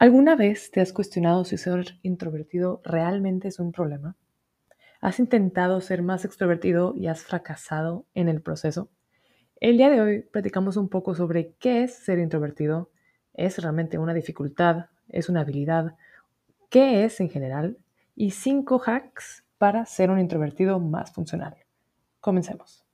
¿Alguna vez te has cuestionado si ser introvertido realmente es un problema? ¿Has intentado ser más extrovertido y has fracasado en el proceso? El día de hoy platicamos un poco sobre qué es ser introvertido. ¿Es realmente una dificultad? ¿Es una habilidad? ¿Qué es en general? Y cinco hacks para ser un introvertido más funcional. Comencemos.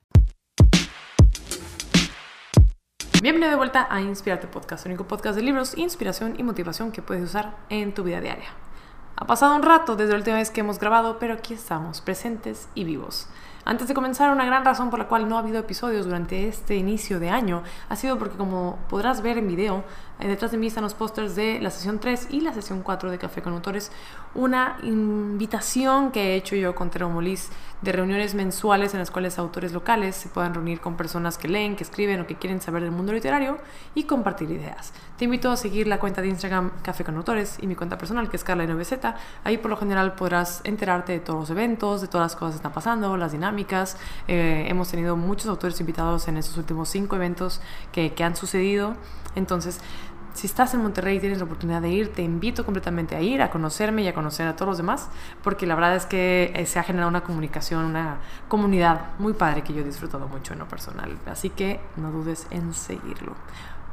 Bienvenido de vuelta a Inspirarte Podcast, el único podcast de libros, inspiración y motivación que puedes usar en tu vida diaria. Ha pasado un rato desde la última vez que hemos grabado, pero aquí estamos, presentes y vivos. Antes de comenzar, una gran razón por la cual no ha habido episodios durante este inicio de año ha sido porque, como podrás ver en video, detrás de mí están los pósters de la sesión 3 y la sesión 4 de Café con Autores, una invitación que he hecho yo con Tero Molis de reuniones mensuales en las cuales autores locales se puedan reunir con personas que leen, que escriben o que quieren saber del mundo literario y compartir ideas. Te invito a seguir la cuenta de Instagram Café con Autores y mi cuenta personal que es Carla 9Z. Ahí por lo general podrás enterarte de todos los eventos, de todas las cosas que están pasando, las dinámicas eh, hemos tenido muchos autores invitados en estos últimos cinco eventos que, que han sucedido. Entonces, si estás en Monterrey y tienes la oportunidad de ir, te invito completamente a ir, a conocerme y a conocer a todos los demás, porque la verdad es que eh, se ha generado una comunicación, una comunidad muy padre que yo he disfrutado mucho en lo personal. Así que no dudes en seguirlo.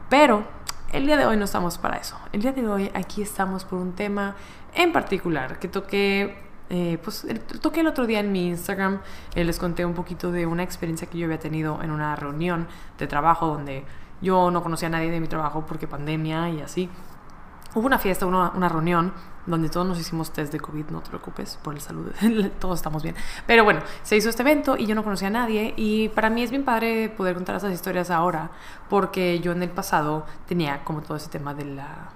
Pero el día de hoy no estamos para eso. El día de hoy aquí estamos por un tema en particular que toqué eh, pues toqué el otro día en mi Instagram, eh, les conté un poquito de una experiencia que yo había tenido en una reunión de trabajo donde yo no conocía a nadie de mi trabajo porque pandemia y así. Hubo una fiesta, una, reunión donde todos nos hicimos test de COVID, no te preocupes por el salud, todos estamos bien. Pero bueno, se hizo este evento y yo no conocía a nadie y para mí es bien padre poder contar esas historias ahora porque yo en el pasado tenía como todo ese tema de la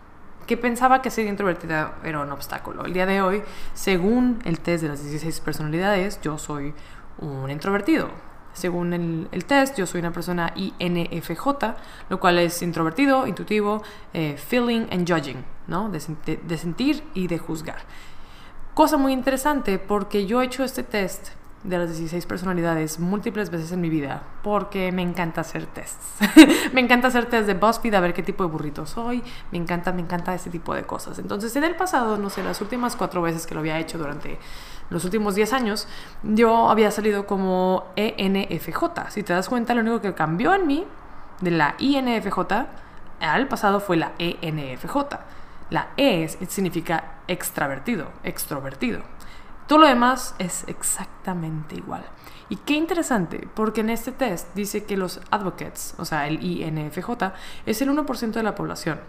que pensaba que ser introvertida era un obstáculo. El día de hoy, según el test de las 16 personalidades, yo soy un introvertido. Según el, test, yo soy una persona INFJ, lo cual es introvertido, intuitivo, eh, feeling and judging, ¿no? De, de sentir y de juzgar. Cosa muy interesante porque yo he hecho este test de las 16 personalidades múltiples veces en mi vida porque me encanta hacer tests. me encanta hacer tests de BuzzFeed a ver qué tipo de burrito soy. Me encanta, me encanta ese tipo de cosas. Entonces, en el pasado, no sé, las últimas cuatro veces que lo había hecho durante los últimos 10 años, yo había salido como ENFJ. Si te das cuenta, lo único que cambió en mí de la INFJ al pasado fue la ENFJ. La E significa extravertido, extrovertido. Todo lo demás es exactamente igual. Y qué interesante, porque en este test dice que los advocates, o sea, el INFJ, es el 1% de la población.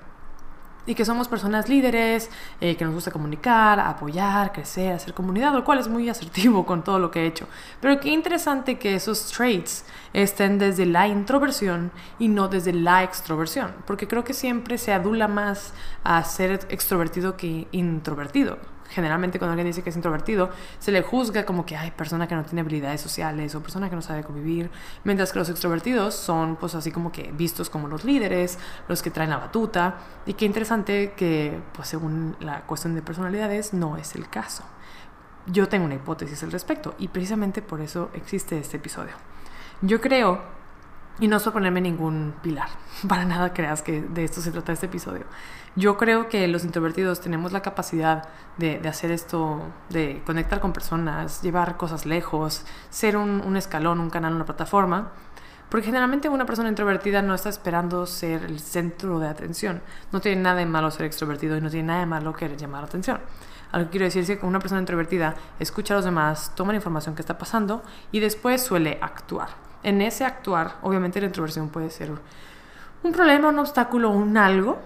Y que somos personas líderes, eh, que nos gusta comunicar, apoyar, crecer, hacer comunidad, lo cual es muy asertivo con todo lo que he hecho. Pero qué interesante que esos traits estén desde la introversión y no desde la extroversión, porque creo que siempre se adula más a ser extrovertido que introvertido generalmente cuando alguien dice que es introvertido, se le juzga como que hay persona que no tiene habilidades sociales o persona que no sabe convivir, mientras que los extrovertidos son pues así como que vistos como los líderes, los que traen la batuta, y qué interesante que pues según la cuestión de personalidades no es el caso. Yo tengo una hipótesis al respecto y precisamente por eso existe este episodio. Yo creo y no ponerme ningún pilar, para nada creas que de esto se trata este episodio. Yo creo que los introvertidos tenemos la capacidad de, hacer esto, de conectar con personas, llevar cosas lejos, ser un, escalón, un canal, una plataforma. Porque generalmente una persona introvertida no está esperando ser el centro de atención. No tiene nada de malo ser extrovertido y no tiene nada de malo querer llamar la atención. Algo que quiero decir es que una persona introvertida escucha a los demás, toma la información que está pasando y después suele actuar en ese actuar, obviamente la introversión puede ser un problema, un obstáculo, un algo,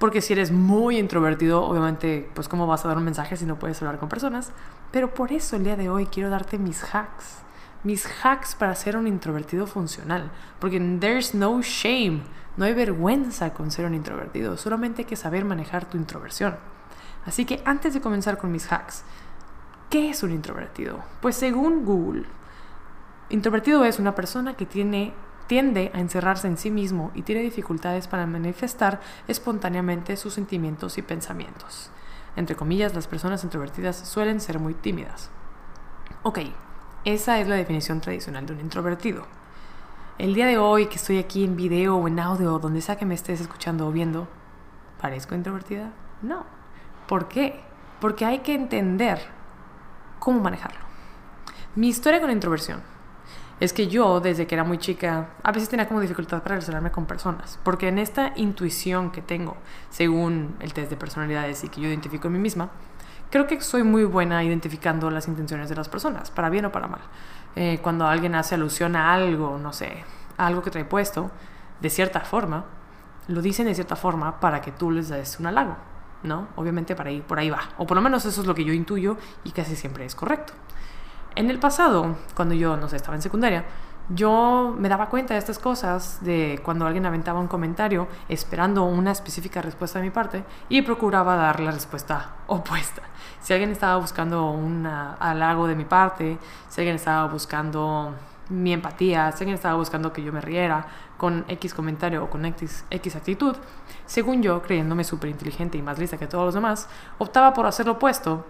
porque si eres muy introvertido, obviamente, pues cómo vas a dar un mensaje si no puedes hablar con personas. Pero por eso el día de hoy quiero darte mis hacks, mis hacks para ser un introvertido funcional, porque there's no shame, no hay vergüenza con ser un introvertido, solamente hay que saber manejar tu introversión. Así que antes de comenzar con mis hacks, ¿qué es un introvertido? Pues según Google, Introvertido es una persona que tiene, tiende a encerrarse en sí mismo y tiene dificultades para manifestar espontáneamente sus sentimientos y pensamientos. Entre comillas, las personas introvertidas suelen ser muy tímidas. Ok, esa es la definición tradicional de un introvertido. El día de hoy que estoy aquí en video o en audio, donde sea que me estés escuchando o viendo, ¿parezco introvertida? No. ¿Por qué? Porque hay que entender cómo manejarlo. Mi historia con introversión es que yo, desde que era muy chica, a veces tenía como dificultad para relacionarme con personas, porque en esta intuición que tengo, según el test de personalidades y que yo identifico en mí misma, creo que soy muy buena identificando las intenciones de las personas, para bien o para mal. Eh, cuando alguien hace alusión a algo, no sé, a algo que trae puesto, de cierta forma, lo dicen de cierta forma para que tú les des un halago, ¿no? Obviamente para ahí, por ahí va. O por lo menos eso es lo que yo intuyo y casi siempre es correcto. En el pasado, cuando yo, no sé, estaba en secundaria, yo me daba cuenta de estas cosas, de cuando alguien aventaba un comentario esperando una específica respuesta de mi parte y procuraba dar la respuesta opuesta. Si alguien estaba buscando un halago de mi parte, si alguien estaba buscando mi empatía, si alguien estaba buscando que yo me riera con X comentario o con X, X actitud, según yo, creyéndome súper inteligente y más lista que todos los demás, optaba por hacer lo opuesto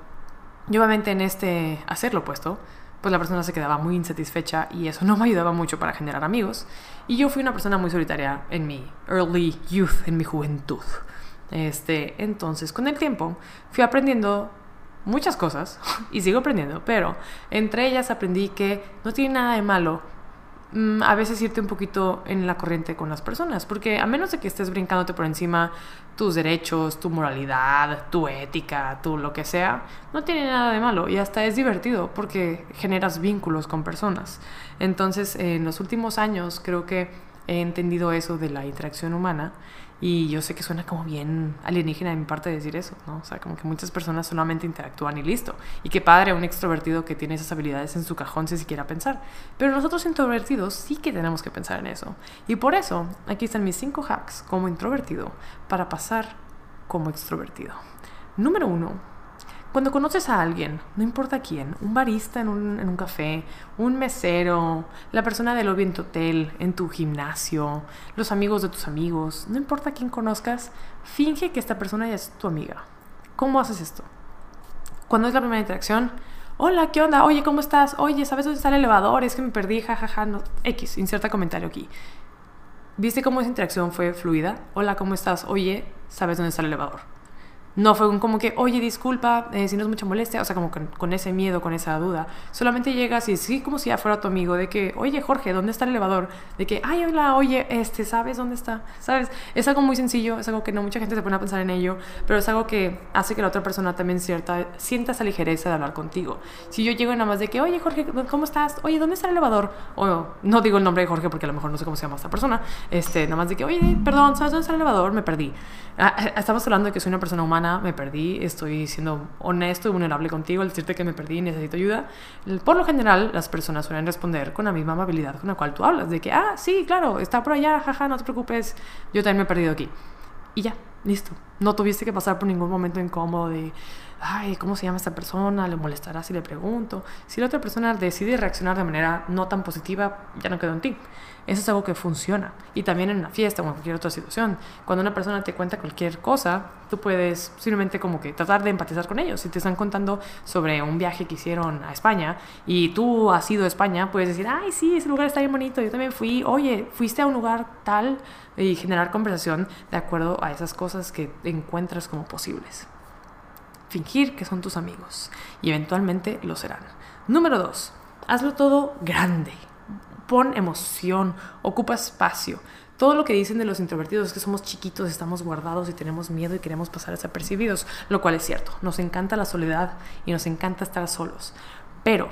y obviamente en este hacer lo opuesto, pues la persona se quedaba muy insatisfecha y eso no me ayudaba mucho para generar amigos. Y yo fui una persona muy solitaria en mi early youth, en mi juventud. Este, entonces, con el tiempo, fui aprendiendo muchas cosas y sigo aprendiendo, pero entre ellas aprendí que no tiene nada de malo a veces irte un poquito en la corriente con las personas, porque a menos de que estés brincándote por encima tus derechos, tu moralidad, tu ética, tu lo que sea, no tiene nada de malo y hasta es divertido porque generas vínculos con personas. Entonces, en los últimos años creo que he entendido eso de la interacción humana y yo sé que suena como bien alienígena de mi parte decir eso, ¿no? O sea, como que muchas personas solamente interactúan y listo. Y qué padre un extrovertido que tiene esas habilidades en su cajón si siquiera pensar. Pero nosotros introvertidos sí que tenemos que pensar en eso. Y por eso, aquí están mis cinco hacks como introvertido para pasar como extrovertido. Número uno, cuando conoces a alguien, no importa quién, un barista en un, en un, café, un mesero, la persona del lobby en tu hotel, en tu gimnasio, los amigos de tus amigos, no importa quién conozcas, finge que esta persona ya es tu amiga. ¿Cómo haces esto? Cuando es la primera interacción, hola, ¿qué onda? Oye, ¿cómo estás? Oye, ¿sabes dónde está el elevador? Es que me perdí, jajaja, no. X, inserta comentario aquí. ¿Viste cómo esa interacción fue fluida? Hola, ¿cómo estás? Oye, ¿sabes dónde está el elevador? No fue un como que, oye, disculpa, eh, si no es mucha molestia, o sea, como con, ese miedo, con esa duda. Solamente llegas y sí, como si ya fuera tu amigo, de que, oye, Jorge, ¿dónde está el elevador? De que, ay, hola, oye, este, ¿sabes dónde está? ¿Sabes? Es algo muy sencillo, es algo que no mucha gente se pone a pensar en ello, pero es algo que hace que la otra persona también cierta, sienta esa ligereza de hablar contigo. Si yo llego nada más de que, oye, Jorge, ¿cómo estás? Oye, ¿dónde está el elevador? O no digo el nombre de Jorge porque a lo mejor no sé cómo se llama esta persona, este, nada más de que, oye, perdón, ¿sabes dónde está el elevador? Me perdí. Ah, eh, estamos hablando de que soy una persona humana, me perdí, estoy siendo honesto y vulnerable contigo al decirte que me perdí y necesito ayuda. Por lo general, las personas suelen responder con la misma amabilidad con la cual tú hablas, de que, ah, sí, claro, está por allá, jaja, no te preocupes, yo también me he perdido aquí. Y ya, listo. No tuviste que pasar por ningún momento incómodo de, ay, ¿cómo se llama esta persona? ¿Le molestará si le pregunto? Si la otra persona decide reaccionar de manera no tan positiva, ya no quedó en ti. Eso es algo que funciona. Y también en una fiesta o en cualquier otra situación. Cuando una persona te cuenta cualquier cosa, tú puedes simplemente como que tratar de empatizar con ellos. Si te están contando sobre un viaje que hicieron a España y tú has ido a España, puedes decir, ay, sí, ese lugar está bien bonito, yo también fui, oye, fuiste a un lugar tal y generar conversación de acuerdo a esas cosas que encuentras como posibles. Fingir que son tus amigos y eventualmente lo serán. Número dos, hazlo todo grande pon emoción, ocupa espacio. Todo lo que dicen de los introvertidos es que somos chiquitos, estamos guardados y tenemos miedo y queremos pasar desapercibidos, lo cual es cierto. Nos encanta la soledad y nos encanta estar solos. Pero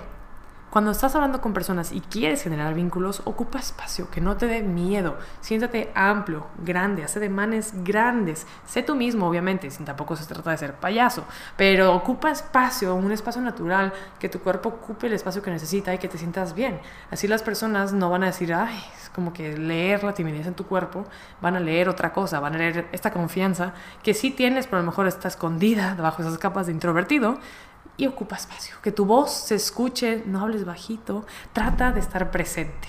cuando estás hablando con personas y quieres generar vínculos, ocupa espacio, que no te dé miedo. Siéntate amplio, grande, hace demanes grandes. Sé tú mismo, obviamente, sin tampoco se trata de ser payaso, pero ocupa espacio, un espacio natural, que tu cuerpo ocupe el espacio que necesita y que te sientas bien. Así las personas no van a decir, ay, es como que leer la timidez en tu cuerpo, van a leer otra cosa, van a leer esta confianza que sí tienes, pero a lo mejor está escondida debajo de esas capas de introvertido y ocupa espacio. Que tu voz se escuche, no hables bajito, trata de estar presente.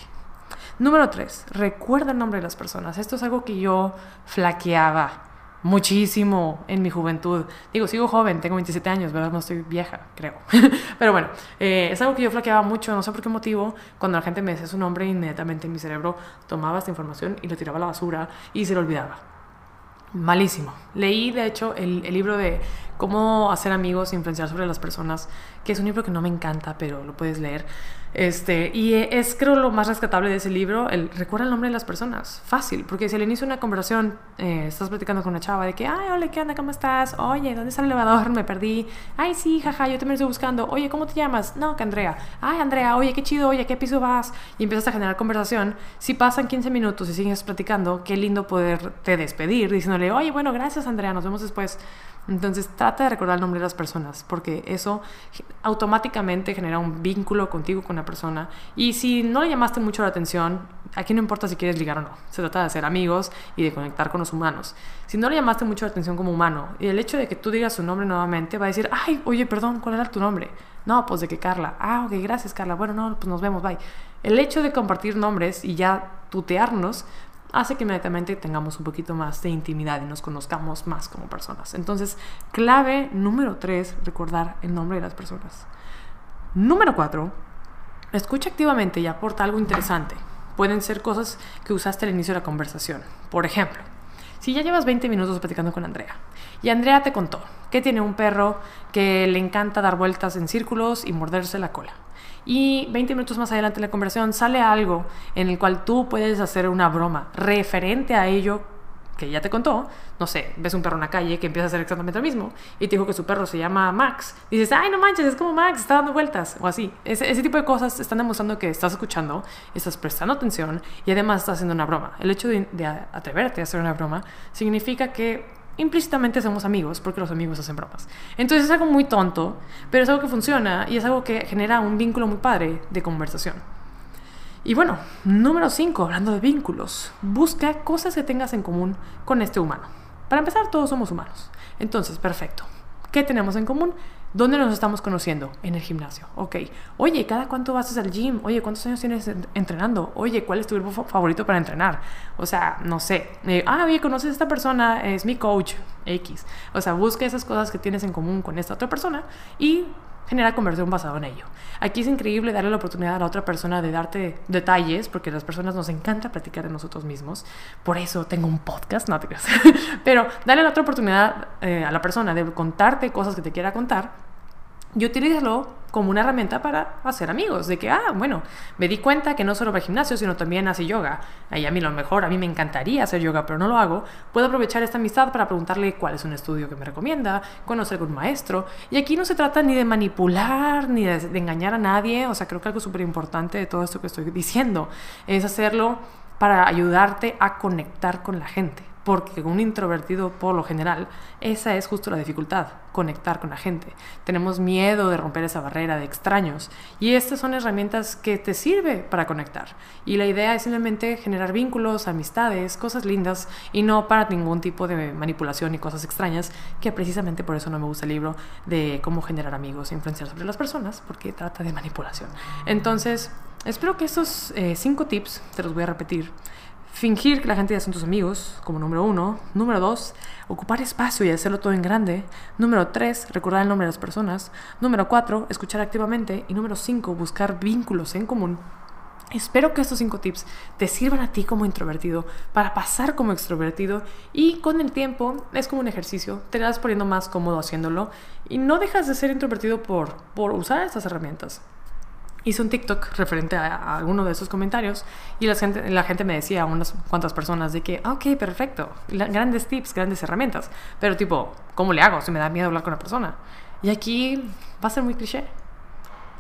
Número tres, recuerda el nombre de las personas. Esto es algo que yo flaqueaba muchísimo en mi juventud. Digo, sigo joven, tengo 27 años, ¿verdad? No estoy vieja, creo. Pero bueno, eh, es algo que yo flaqueaba mucho, no sé por qué motivo. Cuando la gente me decía su nombre, inmediatamente mi cerebro tomaba esta información y lo tiraba a la basura y se lo olvidaba. Malísimo. Leí, de hecho, el, el, libro de Cómo hacer amigos e influenciar sobre las personas, que es un libro que no me encanta, pero lo puedes leer. Este, y es creo lo más rescatable de ese libro, el recuerda el nombre de las personas, fácil, porque si al inicio de una conversación eh, estás platicando con una chava de que, ay, hola, ¿qué onda? ¿Cómo estás? Oye, ¿dónde está el elevador? Me perdí. Ay, sí, jaja, yo también estoy buscando. Oye, ¿cómo te llamas? No, que Andrea. Ay, Andrea, oye, qué chido, oye, ¿qué piso vas? Y empiezas a generar conversación. Si pasan 15 minutos y sigues platicando, qué lindo poderte despedir diciéndole, oye, bueno, gracias, Andrea, nos vemos después. Entonces trata de recordar el nombre de las personas porque eso automáticamente genera un vínculo contigo con la persona y si no le llamaste mucho la atención, aquí no importa si quieres ligar o no, se trata de ser amigos y de conectar con los humanos. Si no le llamaste mucho la atención como humano y el hecho de que tú digas su nombre nuevamente va a decir, ay, oye, perdón, ¿cuál era tu nombre? No, pues de que Carla. Ah, ok, gracias Carla. Bueno, no, pues nos vemos, bye. El hecho de compartir nombres y ya tutearnos hace que inmediatamente tengamos un poquito más de intimidad y nos conozcamos más como personas. Entonces, clave número tres, recordar el nombre de las personas. Número cuatro, escucha activamente y aporta algo interesante. Pueden ser cosas que usaste al inicio de la conversación. Por ejemplo, si ya llevas 20 minutos platicando con Andrea y Andrea te contó que tiene un perro que le encanta dar vueltas en círculos y morderse la cola y 20 minutos más adelante en la conversación sale algo en el cual tú puedes hacer una broma referente a ello que ya te contó, no sé, ves un perro en la calle que empieza a hacer exactamente lo mismo y te dijo que su perro se llama Max, dices, ay, no manches, es como Max, está dando vueltas, o así. Ese, ese tipo de cosas están demostrando que estás escuchando, estás prestando atención y además estás haciendo una broma. El hecho de, de atreverte a hacer una broma significa que implícitamente somos amigos porque los amigos hacen bromas. Entonces es algo muy tonto, pero es algo que funciona y es algo que genera un vínculo muy padre de conversación. Y bueno, número 5, hablando de vínculos, busca cosas que tengas en común con este humano. Para empezar, todos somos humanos. Entonces, perfecto. ¿Qué tenemos en común? ¿Dónde nos estamos conociendo? En el gimnasio. Ok. Oye, ¿cada cuánto vas al gym? Oye, ¿cuántos años tienes entrenando? Oye, ¿cuál es tu grupo favorito para entrenar? O sea, no sé. Eh, ah, oye, ¿conoces a esta persona? Es mi coach X. O sea, busca esas cosas que tienes en común con esta otra persona y genera conversión basado en ello. Aquí es increíble darle la oportunidad a la otra persona de darte detalles, porque a las personas nos encanta platicar de nosotros mismos. Por eso tengo un podcast, no te creas. Pero darle la otra oportunidad eh, a la persona de contarte cosas que te quiera contar y utilízalo como una herramienta para hacer amigos. De que, ah, bueno, me di cuenta que no solo al gimnasio, sino también hace yoga. Y a mí lo mejor, a mí me encantaría hacer yoga, pero no lo hago. Puedo aprovechar esta amistad para preguntarle cuál es un estudio que me recomienda, conocer algún maestro. Y aquí no se trata ni de manipular, ni de, de engañar a nadie. O sea, creo que algo súper importante de todo esto que estoy diciendo es hacerlo para ayudarte a conectar con la gente porque un introvertido por lo general, esa es justo la dificultad, conectar con la gente. Tenemos miedo de romper esa barrera de extraños y estas son herramientas que te sirve para conectar. Y la idea es simplemente generar vínculos, amistades, cosas lindas y no para ningún tipo de manipulación y cosas extrañas, que precisamente por eso no me gusta el libro de cómo generar amigos e influenciar sobre las personas, porque trata de manipulación. Entonces, espero que estos eh, cinco tips, te los voy a repetir, Fingir que la gente ya son tus amigos, como número uno. Número dos, ocupar espacio y hacerlo todo en grande. Número tres, recordar el nombre de las personas. Número cuatro, escuchar activamente. Y número cinco, buscar vínculos en común. Espero que estos cinco tips te sirvan a ti como introvertido para pasar como extrovertido y con el tiempo es como un ejercicio, te vas poniendo más cómodo haciéndolo y no dejas de ser introvertido por, por usar estas herramientas hice un TikTok referente a, alguno de esos comentarios y la gente, la gente me decía, unas cuantas personas, de que, ok, perfecto, grandes tips, grandes herramientas, pero tipo, ¿cómo le hago si me da miedo hablar con una persona? Y aquí va a ser muy cliché.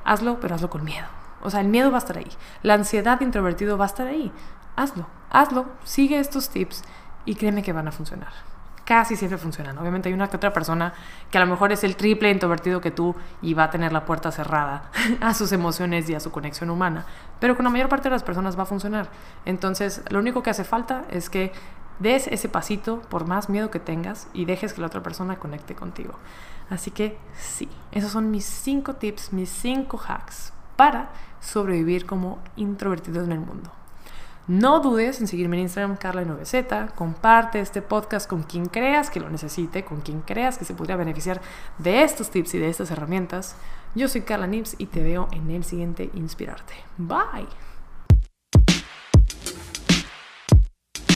Hazlo, pero hazlo con miedo. O sea, el miedo va a estar ahí. La ansiedad de introvertido va a estar ahí. Hazlo, hazlo, sigue estos tips y créeme que van a funcionar casi siempre funcionan. Obviamente hay una que otra persona que a lo mejor es el triple introvertido que tú y va a tener la puerta cerrada a sus emociones y a su conexión humana, pero con la mayor parte de las personas va a funcionar. Entonces, lo único que hace falta es que des ese pasito por más miedo que tengas y dejes que la otra persona conecte contigo. Así que sí, esos son mis cinco tips, mis cinco hacks para sobrevivir como introvertido en el mundo. No dudes en seguirme en Instagram, Carla9Z. Comparte este podcast con quien creas que lo necesite, con quien creas que se podría beneficiar de estos tips y de estas herramientas. Yo soy Carla Nips y te veo en el siguiente Inspirarte. Bye.